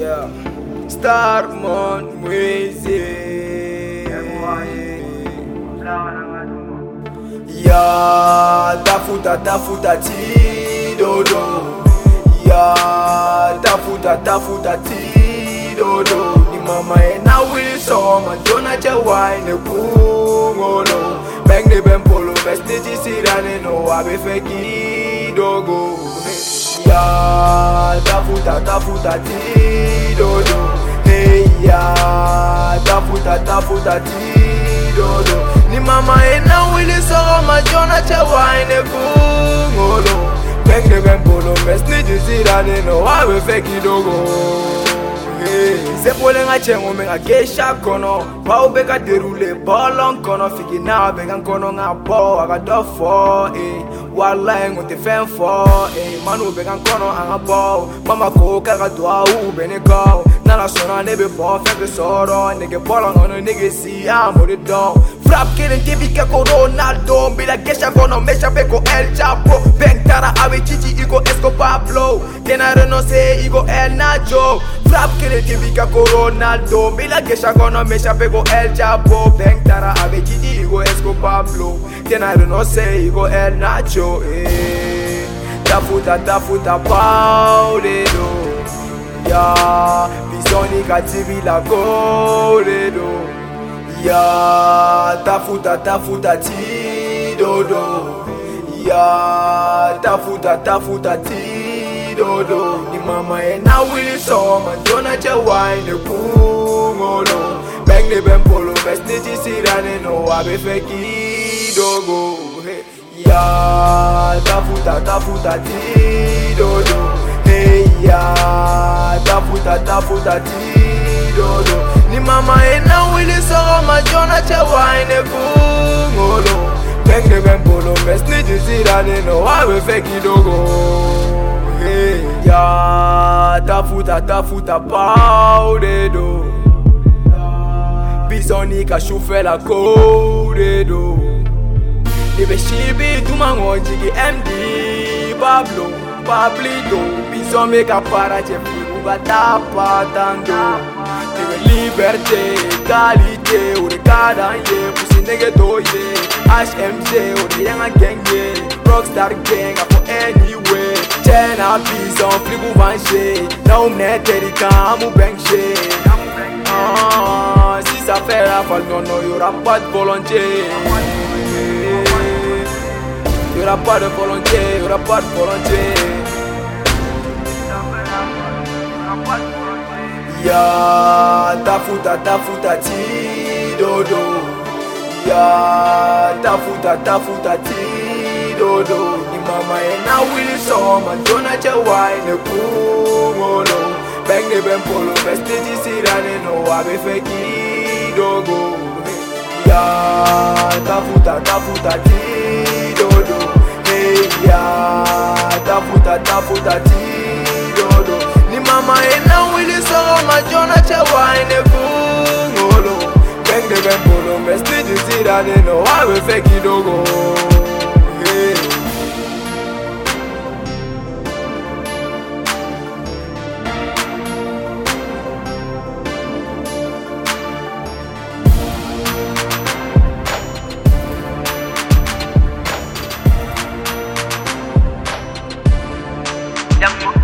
Yeah. Starmon Mwezi. Ya tafuta tafuta tidodo Ya tafuta tafuta tidodo Ni mama ena wiso Majona che wine kungolo Bang de ben polo Vestiji sirane no abe feki dogo ya tafuta tafuta tidodo. Hey ya tafuta tafuta tidodo. Ni mama ena wilisogo majona chewaine kungolo. Pengdebempolo mesnijisirane no wawe fe kidogo sepole nga chengo me nga gesha kono. Ba ube ka derule bolon kono fiki na be kan kono nga bo do fo eh. Wallahi ngo te fen fo eh. Manu be kan kono anga bo. Mama ko ka ga do be ne go. Na la sona ne be bo fe ke soro. Ne ke bolon ono ne ke si amo de do. Frap killing TV ke ko Ronaldo. Bila gesha kono mesha pe ko El Chapo. Bang tara awe chichi iko Esco Pablo Tena renonce iko El Nacho Rap kere tivi kako Ronaldo Mila gesha kono mesha pego El Chapo. Bank tara ave Gigi igo Esco Pablo. Tena rinose igo El Nacho eh. Tafuta tafuta Paolino Yeah, bisogni cattivi la goleno Yeah, tafuta tafuta Tidodo Yeah, tafuta tafuta Tidodo Ni mama ena wili so Majona che wine kungolo oh Bang de ben polo Vestiji sirane no. Abe feki dogo oh Ya tafuta tafuta tidodo Hey ya tafuta tafuta tidodo Ni mama ena wili soro majona che wine kungolo oh Bang de ben polo Da, tafuta tafuta pau do. Bizonika shufela kode do. Libeshibi tumango jigi md pablo pablido bizomeka para cefiru batapatando nege liberté qualité ore kadanye pusi pusinege doye hmc ore yanga genge rockstar genga for anyway Chena bison, fligu vanche Não me terika, amu shit Ah, si ça fait la folle, non, non, y'aura pas de volonté. Y'aura pas de volonté, y'aura pas de volonté. Ya tafuta tafuta tidodo Ya tafuta tafuta tidodo Ni mama yena wilisoma jona chewaine kungolo bengde bempolo vestitisirane nowabefekidogo ya tafuta tafuta tidodo hey, ya tafuta tafuta tidodo ni mama yena wilisoma jona chewaine kungolo bengde bempolo vestitisirane nowabefekidogo 그냥